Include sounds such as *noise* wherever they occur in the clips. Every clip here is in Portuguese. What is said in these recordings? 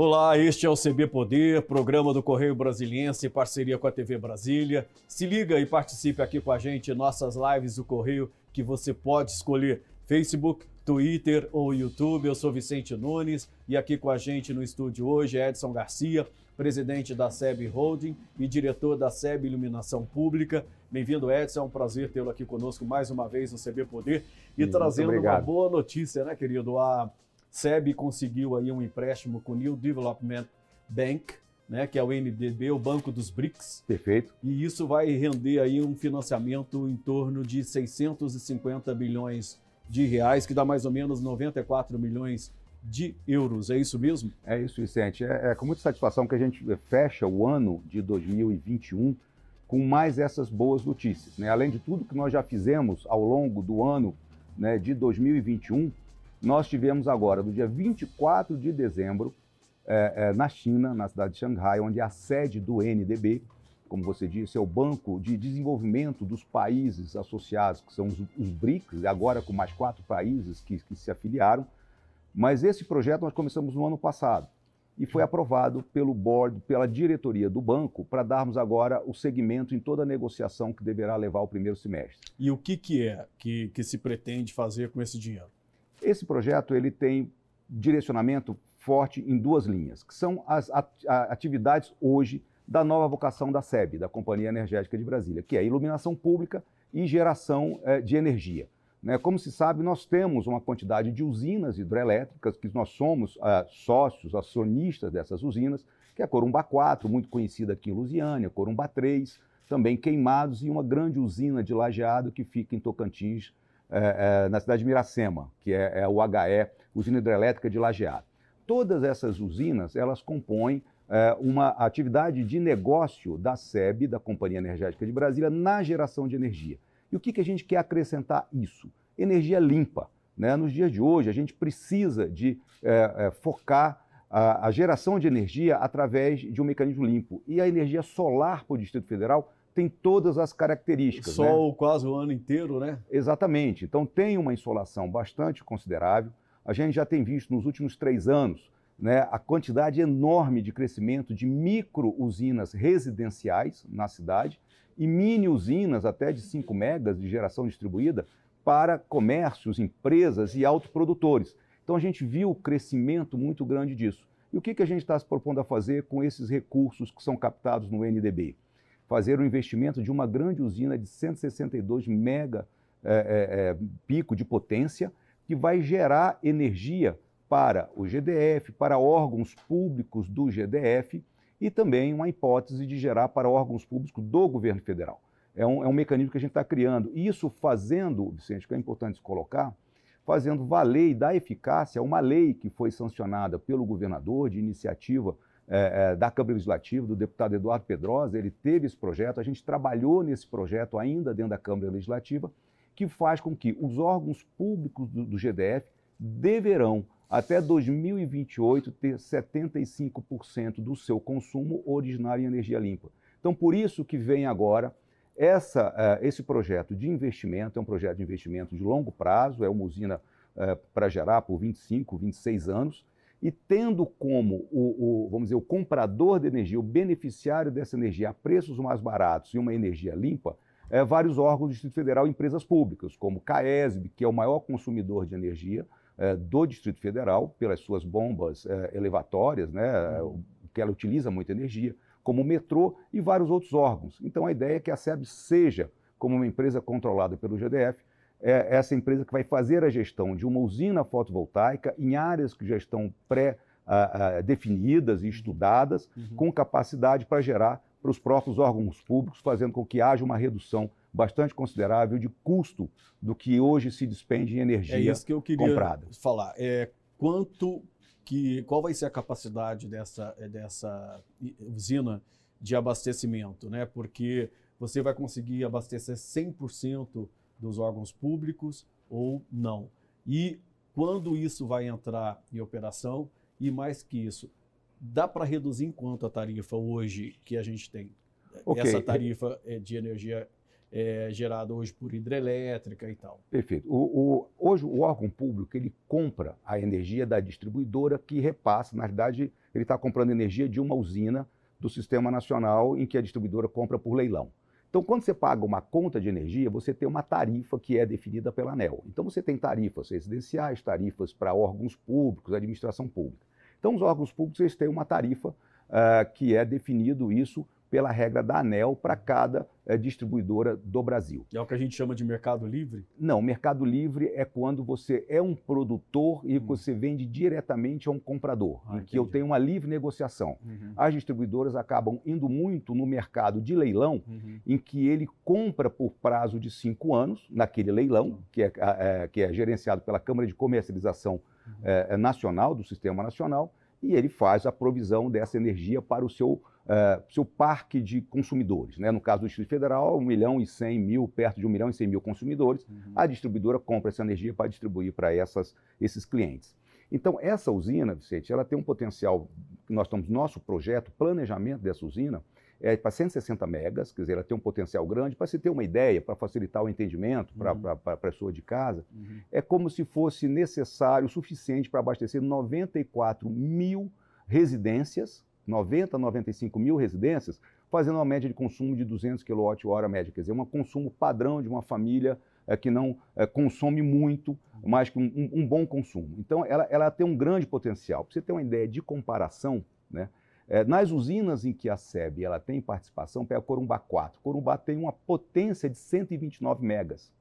Olá, este é o CB Poder, programa do Correio Brasiliense em parceria com a TV Brasília. Se liga e participe aqui com a gente em nossas lives do Correio que você pode escolher Facebook, Twitter ou YouTube. Eu sou Vicente Nunes e aqui com a gente no estúdio hoje é Edson Garcia, presidente da SEB Holding e diretor da SEB Iluminação Pública. Bem-vindo, Edson. É um prazer tê-lo aqui conosco mais uma vez no CB Poder e trazendo uma boa notícia, né, querido? A SEB conseguiu aí um empréstimo com o New Development Bank, né, que é o NDB, o Banco dos BRICS. Perfeito. E isso vai render aí um financiamento em torno de 650 bilhões de reais, que dá mais ou menos 94 milhões de euros. É isso mesmo? É isso, Vicente. É, é com muita satisfação que a gente fecha o ano de 2021 com mais essas boas notícias. Né? Além de tudo que nós já fizemos ao longo do ano né, de 2021, nós tivemos agora, no dia 24 de dezembro, é, é, na China, na cidade de Xangai, onde é a sede do NDB, como você disse, é o Banco de Desenvolvimento dos Países Associados, que são os, os BRICS, agora com mais quatro países que, que se afiliaram. Mas esse projeto nós começamos no ano passado e foi aprovado pelo board, pela diretoria do banco, para darmos agora o segmento em toda a negociação que deverá levar o primeiro semestre. E o que, que é que, que se pretende fazer com esse dinheiro? Esse projeto ele tem direcionamento forte em duas linhas, que são as atividades hoje da nova vocação da SEB, da Companhia Energética de Brasília, que é iluminação pública e geração é, de energia. Né? Como se sabe, nós temos uma quantidade de usinas hidrelétricas, que nós somos é, sócios, acionistas dessas usinas, que é a Corumbá 4, muito conhecida aqui em Lusiânia, Corumbá 3, também Queimados e uma grande usina de lajeado que fica em Tocantins, é, é, na cidade de Miracema, que é, é, o HE, Usina Hidrelétrica de Lajeado. Todas essas usinas, elas compõem é, uma atividade de negócio da SEB, da Companhia Energética de Brasília, na geração de energia. E o que, que a gente quer acrescentar isso? Energia limpa. Né? Nos dias de hoje, a gente precisa de é, é, focar a, a geração de energia através de um mecanismo limpo. E a energia solar para o Distrito Federal tem todas as características. Sol né? quase o ano inteiro, né? Exatamente. Então tem uma insolação bastante considerável. A gente já tem visto nos últimos três anos né, a quantidade enorme de crescimento de micro usinas residenciais na cidade e mini usinas até de 5 megas de geração distribuída para comércios, empresas e autoprodutores. Então a gente viu o crescimento muito grande disso. E o que, que a gente está se propondo a fazer com esses recursos que são captados no NDB? Fazer o investimento de uma grande usina de 162 mega é, é, é, pico de potência, que vai gerar energia para o GDF, para órgãos públicos do GDF e também uma hipótese de gerar para órgãos públicos do governo federal. É um, é um mecanismo que a gente está criando. Isso fazendo, Vicente, que é importante colocar, fazendo valer e dar eficácia a uma lei que foi sancionada pelo governador de iniciativa é, é, da Câmara Legislativa, do deputado Eduardo Pedrosa, ele teve esse projeto, a gente trabalhou nesse projeto ainda dentro da Câmara Legislativa, que faz com que os órgãos públicos do, do GDF deverão, até 2028, ter 75% do seu consumo originário em energia limpa. Então, por isso que vem agora essa, uh, esse projeto de investimento, é um projeto de investimento de longo prazo, é uma usina uh, para gerar por 25, 26 anos, e tendo como o, o, vamos dizer, o comprador de energia, o beneficiário dessa energia a preços mais baratos e uma energia limpa, é, vários órgãos do Distrito Federal e empresas públicas, como CAESB, que é o maior consumidor de energia é, do Distrito Federal, pelas suas bombas é, elevatórias, né, uhum. que ela utiliza muita energia, como o metrô e vários outros órgãos. Então a ideia é que a SEB seja, como uma empresa controlada pelo GDF, é essa empresa que vai fazer a gestão de uma usina fotovoltaica em áreas que já estão pré-definidas e estudadas, uhum. com capacidade para gerar para os próprios órgãos públicos, fazendo com que haja uma redução bastante considerável de custo do que hoje se despende em energia comprada. É isso que eu queria comprada. falar. É, quanto que, qual vai ser a capacidade dessa, dessa usina de abastecimento? Né? Porque você vai conseguir abastecer 100% dos órgãos públicos ou não. E quando isso vai entrar em operação, e mais que isso, dá para reduzir em quanto a tarifa hoje que a gente tem? Okay. Essa tarifa é de energia é, gerado hoje por hidrelétrica e tal. Perfeito. O, o, hoje o órgão público ele compra a energia da distribuidora que repassa. Na verdade, ele está comprando energia de uma usina do Sistema Nacional em que a distribuidora compra por leilão. Então, quando você paga uma conta de energia, você tem uma tarifa que é definida pela ANEL. Então, você tem tarifas residenciais, tarifas para órgãos públicos, administração pública. Então, os órgãos públicos eles têm uma tarifa uh, que é definido isso pela regra da ANEL para cada é, distribuidora do Brasil. É o que a gente chama de mercado livre? Não, mercado livre é quando você é um produtor e hum. você vende diretamente a um comprador, ah, em que eu tenho uma livre negociação. Uhum. As distribuidoras acabam indo muito no mercado de leilão, uhum. em que ele compra por prazo de cinco anos, naquele leilão, que é, é, que é gerenciado pela Câmara de Comercialização uhum. é, Nacional, do Sistema Nacional, e ele faz a provisão dessa energia para o seu uh, seu parque de consumidores. Né? No caso do Distrito Federal, 1 milhão e 100 mil, perto de 1 milhão e 100 mil consumidores, uhum. a distribuidora compra essa energia para distribuir para esses clientes. Então, essa usina, Vicente, ela tem um potencial, nós estamos, nosso projeto, planejamento dessa usina, é para 160 megas, quer dizer, ela tem um potencial grande. Para se ter uma ideia, para facilitar o entendimento para uhum. a pessoa de casa, uhum. é como se fosse necessário, o suficiente para abastecer 94 mil residências 90 a 95 mil residências, fazendo uma média de consumo de 200 kWh média, quer dizer, um consumo padrão de uma família é, que não é, consome muito, mas um, um, um, bom consumo. Então, ela, ela tem um grande potencial. Para você ter uma ideia de comparação, né, é, nas usinas em que a SEB ela tem participação, pega Corumbá 4. Corumbá tem uma potência de 129 megas.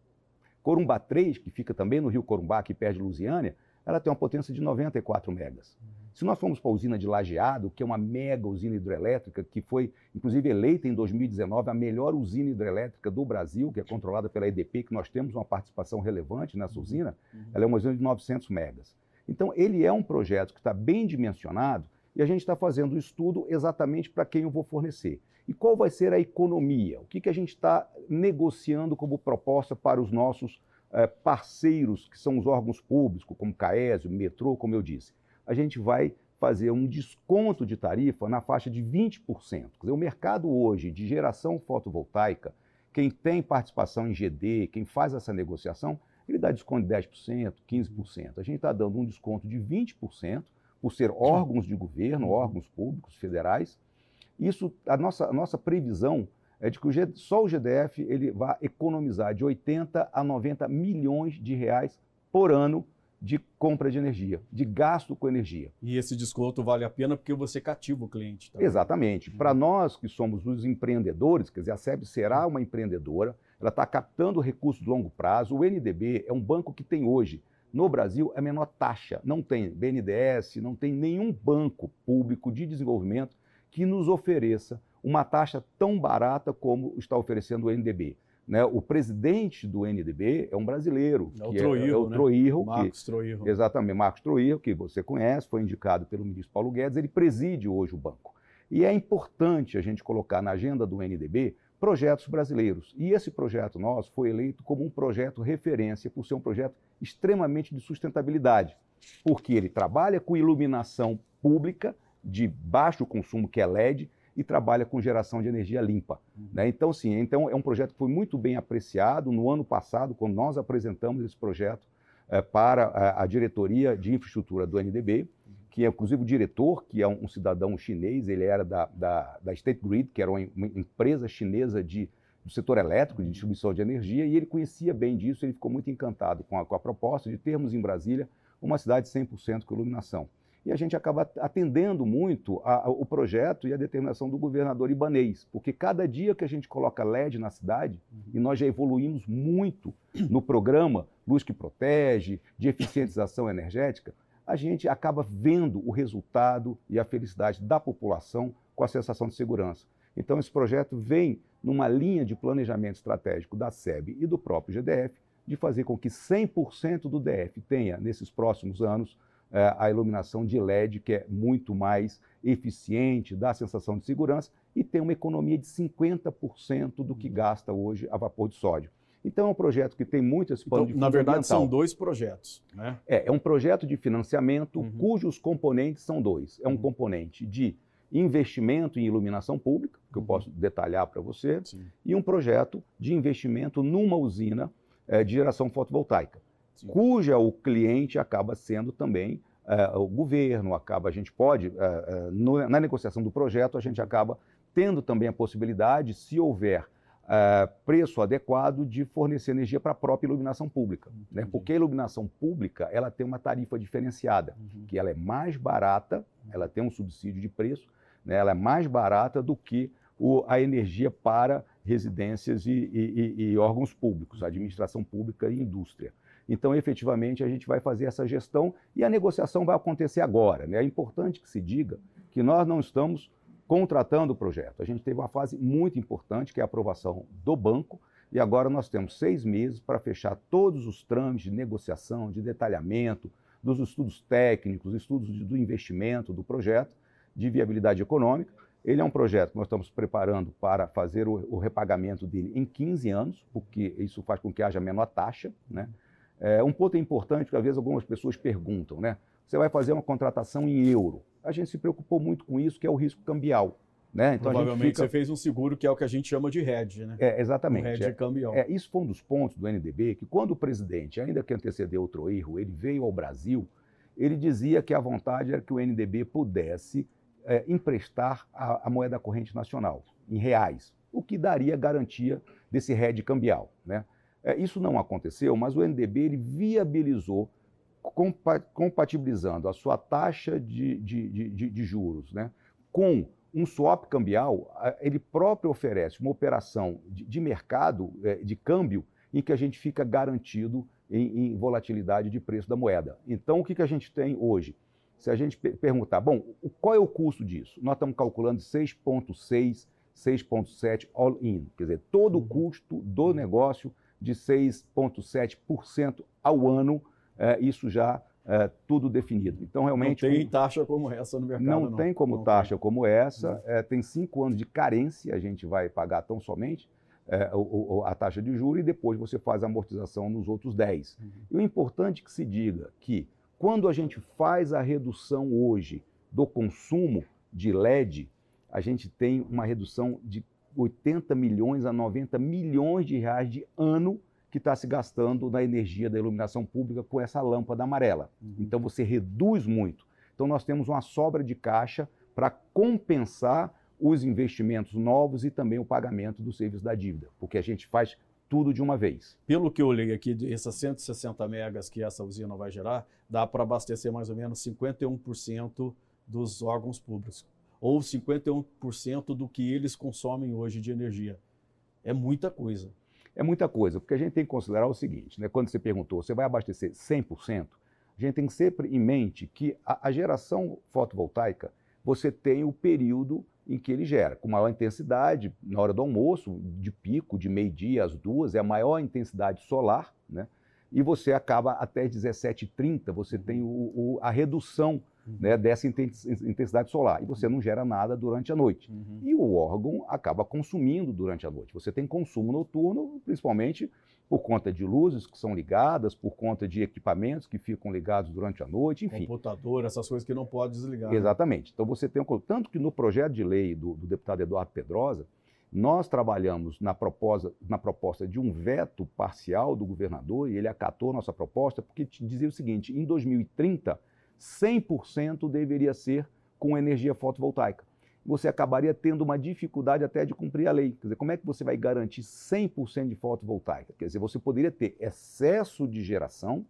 Corumbá 3, que fica também no Rio Corumbá, que perde Lusiânia, ela tem uma potência de 94 megas. Se nós formos para a usina de Lajeado, que é uma mega usina hidrelétrica, que foi, inclusive, eleita em 2019 a melhor usina hidrelétrica do Brasil, que é controlada pela EDP, que nós temos uma participação relevante nessa uhum. usina, uhum. ela é uma usina de 900 megas. Então, ele é um projeto que está bem dimensionado e a gente está fazendo o estudo exatamente para quem eu vou fornecer. E qual vai ser a economia? O que, que a gente está negociando como proposta para os nossos eh, parceiros, que são os órgãos públicos, como CAESO, metrô, como eu disse? A gente vai fazer um desconto de tarifa na faixa de 20%. Quer dizer, o mercado hoje de geração fotovoltaica, quem tem participação em GD, quem faz essa negociação, ele dá desconto de 10%, 15%. A gente está dando um desconto de 20% por ser órgãos de governo, órgãos públicos, federais. Isso, a nossa, a nossa previsão é de que o G, só o GDF ele vai economizar de 80 a 90 milhões de reais por ano de compra de energia, de gasto com energia. E esse desconto vale a pena porque você cativa o cliente. Também. Exatamente. Uhum. Para nós que somos os empreendedores, quer dizer, a SEB será uma empreendedora, ela está captando recursos de longo prazo. O NDB é um banco que tem hoje, no Brasil, a menor taxa. Não tem BNDES, não tem nenhum banco público de desenvolvimento que nos ofereça uma taxa tão barata como está oferecendo o NDB. Né? O presidente do NDB é um brasileiro, é o que Troirro, é, é, o né? Troirro, Marcos que, Troirro. Exatamente, Marcos Troirro, que você conhece, foi indicado pelo ministro Paulo Guedes, ele preside hoje o banco. E é importante a gente colocar na agenda do NDB projetos brasileiros. E esse projeto nosso foi eleito como um projeto referência por ser um projeto extremamente de sustentabilidade, porque ele trabalha com iluminação pública de baixo consumo, que é LED, e trabalha com geração de energia limpa. Uhum. Né? Então, sim, então é um projeto que foi muito bem apreciado no ano passado, quando nós apresentamos esse projeto é, para a, a, diretoria de infraestrutura do NDB, que é inclusive o diretor, que é um, um cidadão chinês, ele era da, da, da, State Grid, que era uma, uma empresa chinesa de, do setor elétrico, de distribuição de energia, e ele conhecia bem disso, ele ficou muito encantado com a, com a proposta de termos em Brasília uma cidade 100% com iluminação e a gente acaba atendendo muito a, a, o projeto e a determinação do governador ibanês, porque cada dia que a gente coloca LED na cidade, uhum. e nós já evoluímos muito no programa Luz que Protege, de eficientização energética, a gente acaba vendo o resultado e a felicidade da população com a sensação de segurança. Então, esse projeto vem numa linha de planejamento estratégico da SEB e do próprio GDF, de fazer com que 100% do DF tenha, nesses próximos anos, a iluminação de LED, que é muito mais eficiente, dá a sensação de segurança e tem uma economia de 50% do que gasta hoje a vapor de sódio. Então é um projeto que tem muito esse plano então, de Na verdade, são dois projetos. Né? É, é um projeto de financiamento uhum. cujos componentes são dois. É um uhum. componente de investimento em iluminação pública, que eu Uhum. posso detalhar para você, Sim, e um projeto de investimento numa usina eh, de geração fotovoltaica, sim. cuja o cliente acaba sendo também eh, o governo, acaba a gente pode, eh, eh, no- na negociação do projeto, a gente acaba tendo também a possibilidade, se houver preço adequado, de fornecer energia para a própria iluminação pública. Né? Porque a iluminação pública ela tem uma tarifa diferenciada Uhum. que ela é mais barata, ela tem um subsídio de preço, né, ela é mais barata do que o- a energia para residências e, e- e- e órgãos públicos, administração pública e indústria. Então, efetivamente, a gente vai fazer essa gestão e a negociação vai acontecer agora. né? É importante que se diga que nós não estamos contratando o projeto. A gente teve uma fase muito importante, que é a aprovação do banco, e agora nós temos seis meses para fechar todos os trâmites de negociação, de detalhamento, dos estudos técnicos, estudos do investimento do projeto, de viabilidade econômica. Ele é um projeto que nós estamos preparando para fazer o, o repagamento dele em 15 anos, porque isso faz com que haja menor taxa. Né? É, um ponto importante que às vezes algumas pessoas perguntam, né? Você vai fazer uma contratação em euro. A gente se preocupou muito com isso, que é o risco cambial. Né? Então a gente Provavelmente fica... você fez um seguro que é o que a gente chama de hedge, né? É, Um exatamente. hedge é. cambial. É, isso foi um dos pontos do NDB, que quando o presidente, ainda que antecedeu outro erro, ele veio ao Brasil, ele dizia que a vontade era que o NDB pudesse é, emprestar a, a moeda corrente nacional, em reais, o que daria garantia desse hedge cambial. Né? É, isso não aconteceu, mas o NDB ele viabilizou, compa- compatibilizando a sua taxa de, de, de, de- juros né, com um swap cambial, ele próprio oferece uma operação de, mercado, eh, de câmbio, em que a gente fica garantido em, em volatilidade de preço da moeda. Então, o que, que a gente tem hoje? Se a gente pe- perguntar, bom, qual é o custo disso? Nós estamos calculando 6,6, 6,7 all-in, quer dizer, todo o Uhum. custo do negócio de 6,7% ao ano, eh, isso já eh, tudo definido. Então, Não realmente. tem taxa como essa no mercado, Não, não. tem como Não taxa como essa. Não. É, tem cinco anos de carência, a gente vai pagar tão somente é, o- o- a taxa de juros e depois você faz a amortização nos outros 10. Uhum. E o importante que se diga que quando a gente faz a redução hoje do consumo de LED, a gente tem uma redução de 80 milhões a 90 milhões de reais de ano que está se gastando na energia da iluminação pública com essa lâmpada amarela. Uhum. Então você reduz muito. Então nós temos uma sobra de caixa para compensar os investimentos novos e também o pagamento do serviço da dívida, porque a gente faz tudo de uma vez. Pelo que eu olhei aqui, essas 160 megas que essa usina vai gerar, dá para abastecer mais ou menos 51% dos órgãos públicos, ou 51% do que eles consomem hoje de energia. É muita coisa. É muita coisa, porque a gente tem que considerar o seguinte, né? quando você perguntou, você vai abastecer 100%, a gente tem sempre em mente que a, a geração fotovoltaica, você tem o período em que ele gera, com maior intensidade, na hora do almoço, de pico, de meio-dia às duas, é a maior intensidade solar, né? E você acaba até 17h30, você tem o- o- a redução né, dessa inten- intensidade solar, e você não gera nada durante a noite. Uhum. E o órgão acaba consumindo durante a noite. Você tem consumo noturno, principalmente por conta de luzes que são ligadas, por conta de equipamentos que ficam ligados durante a noite, enfim. Computador, essas coisas que não pode desligar. né? Exatamente. Então você tem um. Tanto que no projeto de lei do, do deputado Eduardo Pedrosa, nós trabalhamos na proposta, na proposta de um veto parcial do governador, e ele acatou nossa proposta, porque dizia o seguinte: em 2030, 100% deveria ser com energia fotovoltaica. Você acabaria tendo uma dificuldade até de cumprir a lei. Quer dizer, como é que você vai garantir 100% de fotovoltaica? Quer dizer, você poderia ter excesso de geração,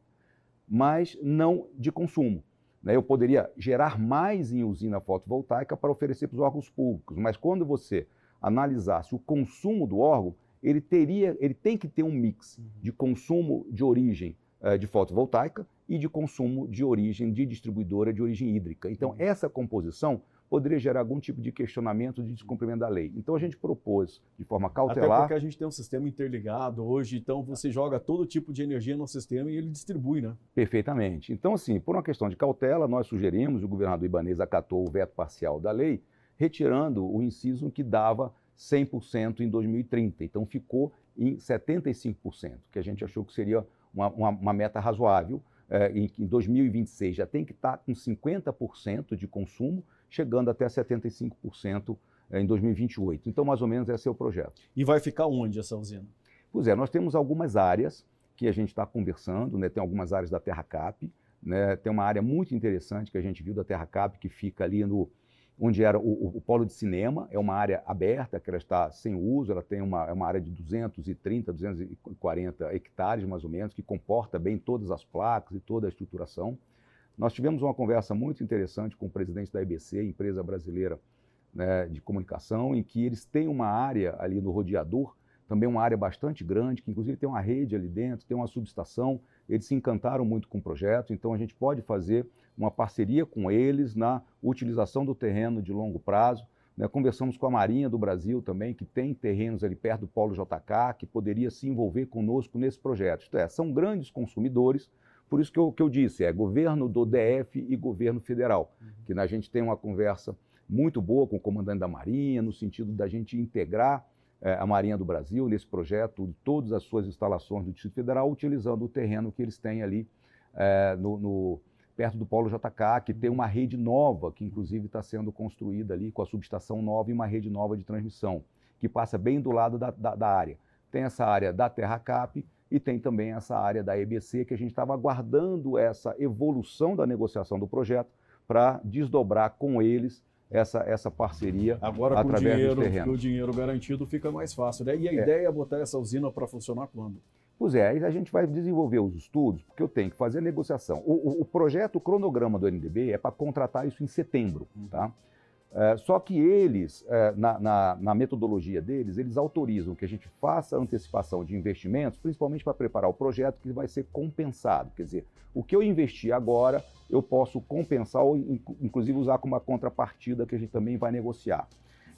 mas não de consumo. né? Eu poderia gerar mais em usina fotovoltaica para oferecer para os órgãos públicos, mas quando você analisasse o consumo do órgão, ele teria, ele tem que ter um mix de consumo de origem eh, de fotovoltaica e de consumo de origem de distribuidora de origem hídrica. Então, essa composição poderia gerar algum tipo de questionamento de descumprimento da lei. Então, a gente propôs de forma Até cautelar. porque a gente tem um sistema interligado hoje, então você joga todo tipo de energia no sistema e ele distribui, né? Perfeitamente. Então, assim, por uma questão de cautela, nós sugerimos, o governador Ibanez acatou o veto parcial da lei, retirando o inciso que dava 100% em 2030. Então, ficou em 75%, que a gente achou que seria uma, uma- uma meta razoável. É, em, em 2026 já tem que estar com 50% de consumo chegando até 75% em 2028. Então, mais ou menos, esse é o projeto. E vai ficar onde essa usina? Pois é, nós temos algumas áreas que a gente está conversando, né? tem algumas áreas da Terra Cap, né? tem uma área muito interessante que a gente viu da Terra Cap, que fica ali no, onde era o, o, polo de cinema, é uma área aberta, que ela está sem uso, ela tem uma, é uma área de 230, 240 hectares, mais ou menos, que comporta bem todas as placas e toda a estruturação. Nós tivemos uma conversa muito interessante com o presidente da IBC, empresa brasileira né, de comunicação, em que eles têm uma área ali no rodeador, também uma área bastante grande, que inclusive tem uma rede ali dentro, tem uma subestação. Eles se encantaram muito com o projeto, então a gente pode fazer uma parceria com eles na utilização do terreno de longo prazo. Né? Conversamos com a Marinha do Brasil também, que tem terrenos ali perto do Polo JK, que poderia se envolver conosco nesse projeto. Isto é, são grandes consumidores, por isso que eu, que eu disse, é governo do DF e governo federal, uhum. que a gente tem uma conversa muito boa com o comandante da Marinha, no sentido da gente integrar é, a Marinha do Brasil nesse projeto, todas as suas instalações do Distrito Federal, utilizando o terreno que eles têm ali é, no, no perto do Polo JK, que tem uma rede nova, que inclusive está sendo construída ali com a subestação nova e uma rede nova de transmissão, que passa bem do lado da, da, da área. Tem essa área da Terra Cap e tem também essa área da EBC, que a gente estava aguardando essa evolução da negociação do projeto para desdobrar com eles essa, essa parceria Agora, através com o dinheiro, terrenos. o dinheiro garantido fica mais fácil. Né? E a é. ideia é botar essa usina para funcionar quando? Pois é, aí a gente vai desenvolver os estudos, porque eu tenho que fazer a negociação. O, o, o projeto, o cronograma do NDB é para contratar isso em setembro, uhum. tá? É, só que eles, é, na, na, na, metodologia deles, eles autorizam que a gente faça antecipação de investimentos, principalmente para preparar o projeto que vai ser compensado. Quer dizer, o que eu investi agora, eu posso compensar ou, inclusive, usar como uma contrapartida que a gente também vai negociar.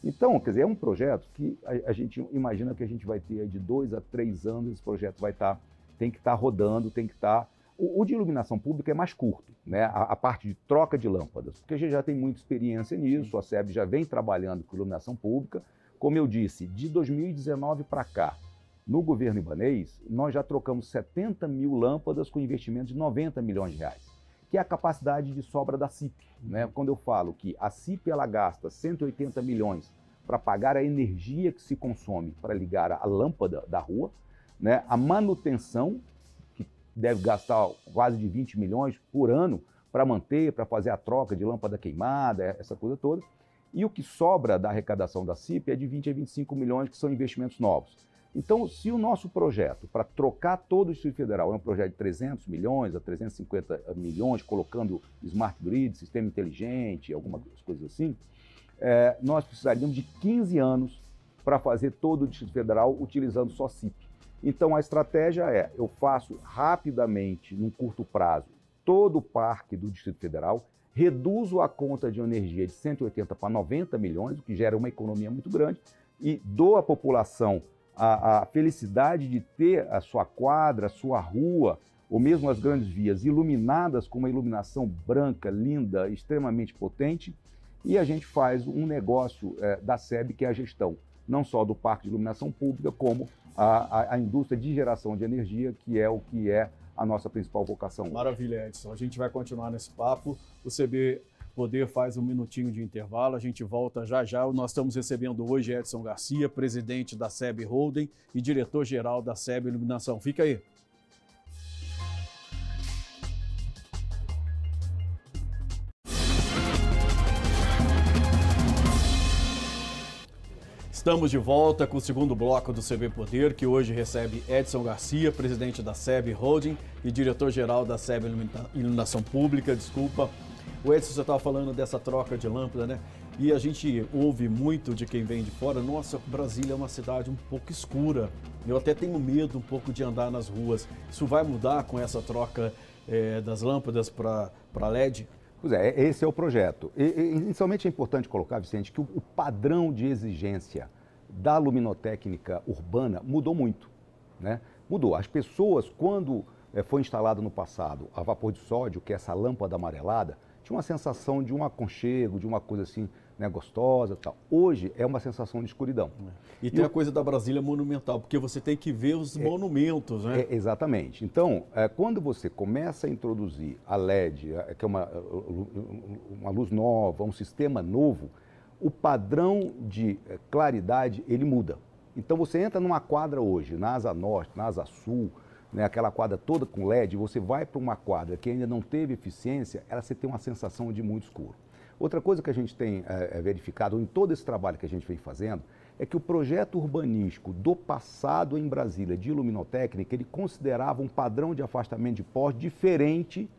Então, quer dizer, é um projeto que a, a gente imagina que a gente vai ter de dois a três anos, esse projeto vai estar, tá, tem que estar tá rodando, tem que estar. Tá... O, o, de iluminação pública é mais curto, né? A, a, parte de troca de lâmpadas, porque a gente já tem muita experiência nisso, a SEB já vem trabalhando com iluminação pública. Como eu disse, de 2019 para cá, no governo ibanês, nós já trocamos 70 mil lâmpadas com investimento de 90 milhões de reais que é a capacidade de sobra da CIP. Né? Quando eu falo que a CIP ela gasta 180 milhões para pagar a energia que se consome para ligar a lâmpada da rua, né? a manutenção, que deve gastar quase de 20 milhões por ano para manter, para fazer a troca de lâmpada queimada, essa coisa toda. E o que sobra da arrecadação da CIP é de 20 a 25 milhões, que são investimentos novos. Então, se o nosso projeto para trocar todo o Distrito Federal é um projeto de 300 milhões a 350 milhões, colocando smart grid, sistema inteligente, algumas coisas assim, é, nós precisaríamos de 15 anos para fazer todo o Distrito Federal utilizando só CIP. Então, a estratégia é: eu faço rapidamente, num curto prazo, todo o parque do Distrito Federal, reduzo a conta de energia de 180 para 90 milhões, o que gera uma economia muito grande, e dou à população a, a felicidade de ter a sua quadra, a sua rua, ou mesmo as grandes vias iluminadas com uma iluminação branca, linda, extremamente potente, e a gente faz um negócio é, da SEB, que é a gestão, não só do parque de iluminação pública, como a, a, a, indústria de geração de energia, que é o que é a nossa principal vocação. Maravilha, Edson. A gente vai continuar nesse papo. O CB Poder faz um minutinho de intervalo, a gente volta já já. Nós estamos recebendo hoje Edson Garcia, presidente da SEB Holding e diretor-geral da SEB Iluminação. Fica aí. Estamos de volta com o segundo bloco do CB Poder, que hoje recebe Edson Garcia, presidente da SEB Holding e diretor-geral da SEB Iluminação Pública, desculpa. O Edson, você estava falando dessa troca de lâmpada, né? E a gente ouve muito de quem vem de fora, nossa, Brasília é uma cidade um pouco escura. Eu até tenho medo um pouco de andar nas ruas. Isso vai mudar com essa troca é, das lâmpadas para LED? Pois é, esse é o projeto. E, inicialmente é importante colocar, Vicente, que o, o padrão de exigência da luminotécnica urbana mudou muito. Né? Mudou. As pessoas, quando é, foi instalado no passado a vapor de sódio, que é essa lâmpada amarelada, tinha uma sensação de um aconchego, de uma coisa assim, né, gostosa tal. Hoje é uma sensação de escuridão. É. E, e tem a coisa da Brasília monumental, porque você tem que ver os é, monumentos, né? É, exatamente. Então, é, quando você começa a introduzir a LED, é, que é uma, uma luz nova, um sistema novo, o padrão de é, claridade ele muda. Então você entra numa quadra hoje, na Asa Norte, na Asa Sul, né, aquela quadra toda com LED, você vai para uma quadra que ainda não teve eficiência, ela você tem uma sensação de muito escuro. Outra coisa que a gente tem é, verificado em todo esse trabalho que a gente vem fazendo é que o projeto urbanístico do passado em Brasília de iluminotécnica, ele considerava um padrão de afastamento de poste diferente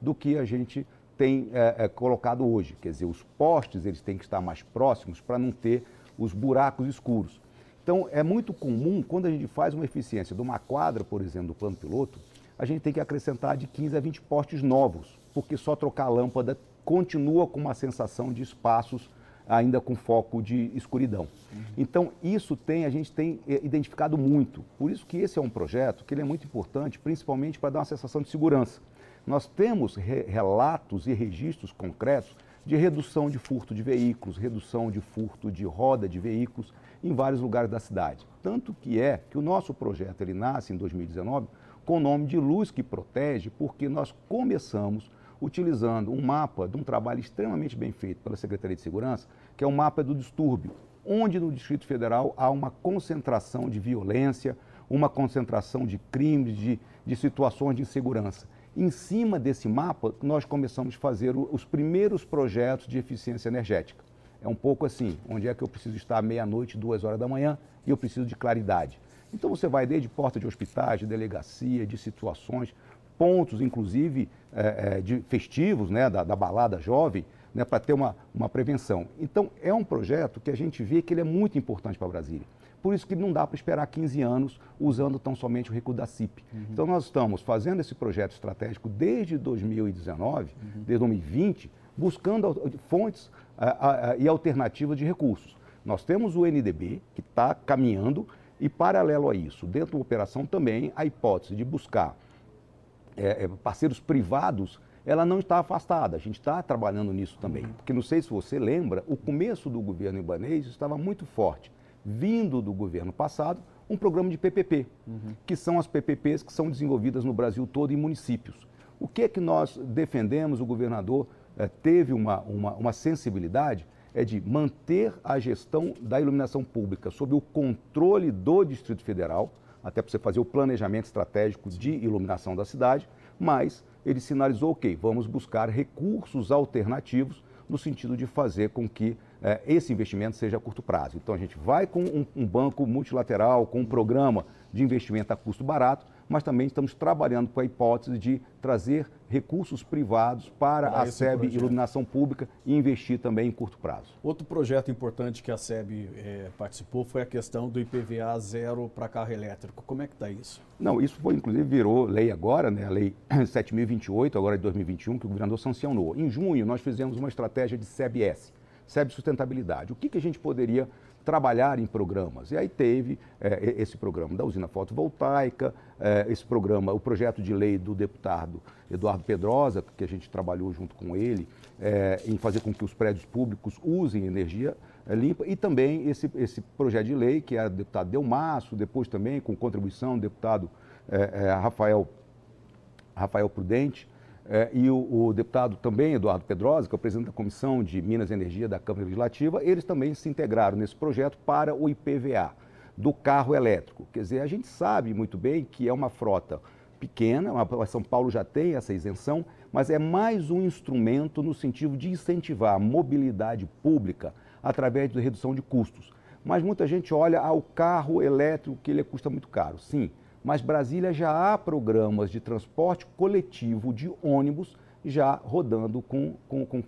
do que a gente tem é, é, colocado hoje. Quer dizer, os postes eles têm que estar mais próximos para não ter os buracos escuros. Então, é muito comum, quando a gente faz uma eficiência de uma quadra, por exemplo, do plano piloto, a gente tem que acrescentar de 15 a 20 postes novos, porque só trocar a lâmpada continua com uma sensação de espaços ainda com foco de escuridão. Uhum. Então, isso tem, a gente tem eh, identificado muito. Por isso que esse é um projeto que ele é muito importante, principalmente para dar uma sensação de segurança. Nós temos re relatos e registros concretos de redução de furto de veículos, redução de furto de roda de veículos em vários lugares da cidade. Tanto que é que o nosso projeto ele nasce em 2019 com o nome de Luz que Protege, porque nós começamos utilizando um mapa de um trabalho extremamente bem feito pela Secretaria de Segurança, que é o um mapa do distúrbio, onde no Distrito Federal há uma concentração de violência, uma concentração de crimes, de, de situações de insegurança. Em cima desse mapa, nós começamos a fazer os primeiros projetos de eficiência energética. É um pouco assim, onde é que eu preciso estar meia-noite, duas horas da manhã, e eu preciso de claridade. Então você vai desde porta de hospitais, de delegacia, de situações, pontos, inclusive, é, é, de festivos, né, da, da balada jovem, né, para ter uma, uma prevenção. Então, é um projeto que a gente vê que ele é muito importante para Brasília. Por isso que não dá para esperar 15 anos usando tão somente o recurso da CIP. Uhum. Então nós estamos fazendo esse projeto estratégico desde 2019, uhum. desde 2020, buscando fontes e alternativas de recursos. Nós temos o NDB, que está caminhando, e paralelo a isso, dentro da operação também, a hipótese de buscar é, é parceiros privados, ela não está afastada. A gente está trabalhando nisso também. Uhum. Porque não sei se você lembra, o começo do governo ibanês estava muito forte vindo do governo passado, um programa de PPP, uhum. que são as PPPs que são desenvolvidas no Brasil todo em municípios. O que é que nós defendemos, o governador eh, teve uma, uma, uma sensibilidade, é de manter a gestão da iluminação pública sob o controle do Distrito Federal, até para você fazer o planejamento estratégico de iluminação da cidade, mas ele sinalizou, ok, vamos buscar recursos alternativos no sentido de fazer com que é, esse investimento seja a curto prazo. Então a gente vai com um, um, banco multilateral, com um programa de investimento a custo barato, mas também estamos trabalhando com a hipótese de trazer recursos privados para ah, a SEB projeto. Iluminação Pública e investir também em curto prazo. Outro projeto importante que a SEB é, participou foi a questão do IPVA zero para carro elétrico. Como é que está isso? Não, isso foi, inclusive, virou lei agora, né, a lei *coughs* 7.028, agora de 2021, que o governador sancionou. Em junho, nós fizemos uma estratégia de SEB-S SEB Sustentabilidade. O que, que a gente poderia trabalhar em programas? E aí teve é, esse programa da usina fotovoltaica, é, esse programa, o projeto de lei do deputado Eduardo Pedrosa, que a gente trabalhou junto com ele, é, em fazer com que os prédios públicos usem energia limpa, e também esse, esse projeto de lei, que é do deputado Delmaço, depois também com contribuição do deputado Rafael, Rafael Prudente, é, e o, o, deputado também, Eduardo Pedrosa, que é o presidente da Comissão de Minas e Energia da Câmara Legislativa, eles também se integraram nesse projeto para o IPVA do carro elétrico. Quer dizer, a gente sabe muito bem que é uma frota pequena, uma, São Paulo já tem essa isenção, mas é mais um instrumento no sentido de incentivar a mobilidade pública através de redução de custos. Mas muita gente olha ao carro elétrico que ele custa muito caro. Sim, mas Brasília já há programas de transporte coletivo de ônibus já rodando com, com, com,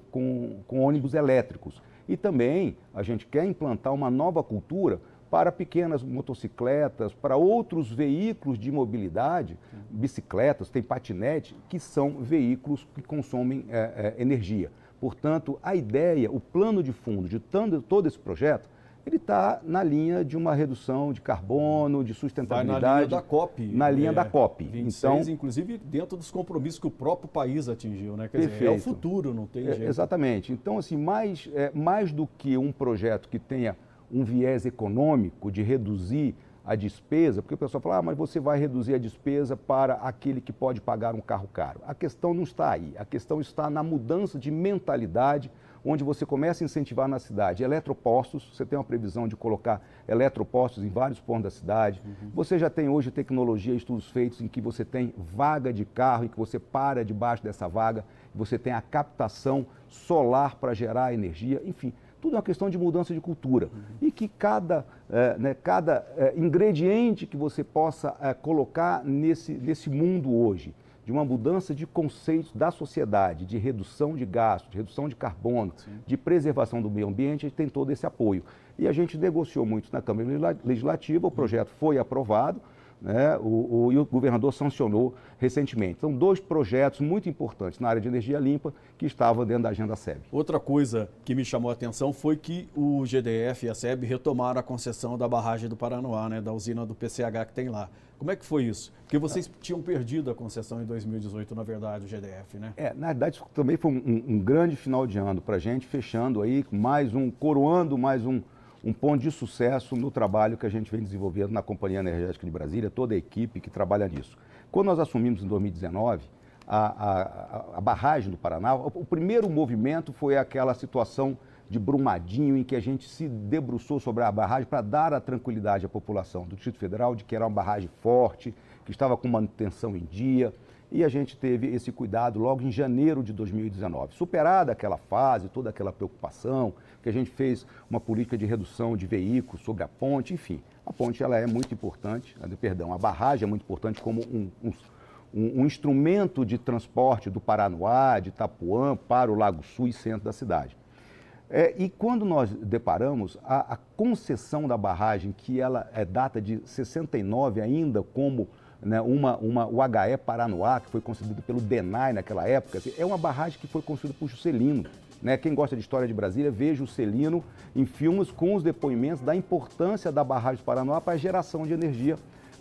com, ônibus elétricos. E também a gente quer implantar uma nova cultura para pequenas motocicletas, para outros veículos de mobilidade, bicicletas, tem patinete, que são veículos que consomem é, é, energia. Portanto, a ideia, o plano de fundo de todo esse projeto ele está na linha de uma redução de carbono, de sustentabilidade. Vai na linha da COP. Na linha é, da COP. 26, então, inclusive dentro dos compromissos que o próprio país atingiu, né? Quer perfeito. dizer, é o futuro, não tem é, jeito. exatamente. Então, assim, mais, é, mais do que um projeto que tenha um viés econômico de reduzir a despesa, porque o pessoal fala, ah, mas você vai reduzir a despesa para aquele que pode pagar um carro caro. A questão não está aí, a questão está na mudança de mentalidade, onde você começa a incentivar na cidade eletropostos, você tem uma previsão de colocar eletropostos em vários pontos da cidade, uhum. você já tem hoje tecnologia, estudos feitos em que você tem vaga de carro, em que você para debaixo dessa vaga, você tem a captação solar para gerar energia, enfim, tudo é uma questão de mudança de cultura. Uhum. E que cada, é, né, cada é, ingrediente que você possa é, colocar nesse, nesse mundo hoje, de uma mudança de conceitos da sociedade, de redução de gastos, de redução de carbono, Sim. de preservação do meio ambiente, a gente tem todo esse apoio. E a gente negociou muito na Câmara Legislativa, o projeto foi aprovado, né, o, o, e o governador sancionou recentemente. São dois projetos muito importantes na área de energia limpa que estavam dentro da agenda SEB. Outra coisa que me chamou a atenção foi que o GDF e a SEB retomaram a concessão da barragem do Paranoá, né, da usina do PCH que tem lá. Como é que foi isso? Porque vocês tinham perdido a concessão em 2018, na verdade, o GDF, né? É, na verdade, isso também foi um, um grande final de ano para a gente, fechando aí mais um, coroando mais um, um ponto de sucesso no trabalho que a gente vem desenvolvendo na Companhia Energética de Brasília, toda a equipe que trabalha nisso. Quando nós assumimos em 2019 a, a, a barragem do Paraná, o primeiro movimento foi aquela situação de Brumadinho, em que a gente se debruçou sobre a barragem para dar a tranquilidade à população do Distrito Federal de que era uma barragem forte, que estava com manutenção em dia, e a gente teve esse cuidado logo em janeiro de 2019. Superada aquela fase, toda aquela preocupação, que a gente fez uma política de redução de veículos sobre a ponte, enfim. A ponte ela é muito importante, perdão, a barragem é muito importante como um, um, um, um instrumento de transporte do Paranoá, de Itapuã, para o Lago Sul e centro da cidade. É, e quando nós deparamos a, a, concessão da barragem, que ela é data de 69 ainda como né, uma, uma, o HE Paranoá, que foi concedido pelo DENAI naquela época, assim, é uma barragem que foi construída por Juscelino. Né? Quem gosta de história de Brasília, veja o Celino em filmes com os depoimentos da importância da barragem do Paranoá para a geração de energia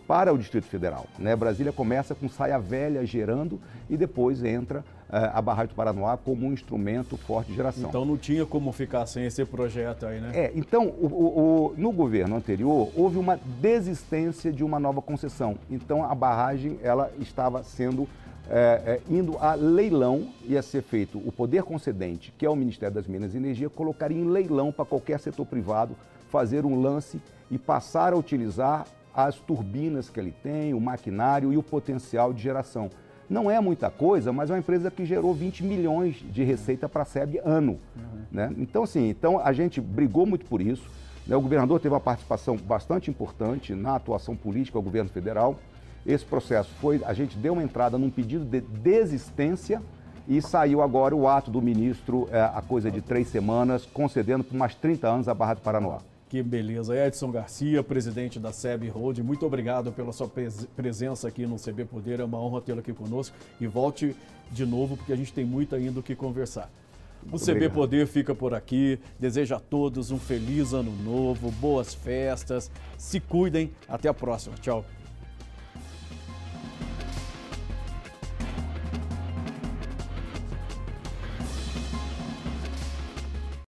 para o Distrito Federal. Né? Brasília começa com Saia Velha gerando e depois entra a barragem do Paranoá como um instrumento forte de geração. Então não tinha como ficar sem esse projeto aí, né? É, então o, o, o, no governo anterior houve uma desistência de uma nova concessão. Então a barragem ela estava sendo é, é, indo a leilão, ia ser feito o poder concedente, que é o Ministério das Minas e Energia, colocaria em leilão para qualquer setor privado fazer um lance e passar a utilizar as turbinas que ele tem, o maquinário e o potencial de geração. Não é muita coisa, mas é uma empresa que gerou 20 milhões de receita para a SEB ano. Uhum. Né? Então, assim, então a gente brigou muito por isso. Né? O governador teve uma participação bastante importante na atuação política do governo federal. Esse processo foi, a gente deu uma entrada num pedido de desistência e saiu agora o ato do ministro, é, a coisa de três semanas, concedendo por mais 30 anos a Barra do Paranoá. Que beleza. Edson Garcia, presidente da SEB Road, muito obrigado pela sua presença aqui no CB Poder. É uma honra tê-lo aqui conosco. E volte de novo, porque a gente tem muito ainda o que conversar. O CB Poder fica por aqui. Desejo a todos um feliz ano novo, boas festas. Se cuidem. Até a próxima. Tchau.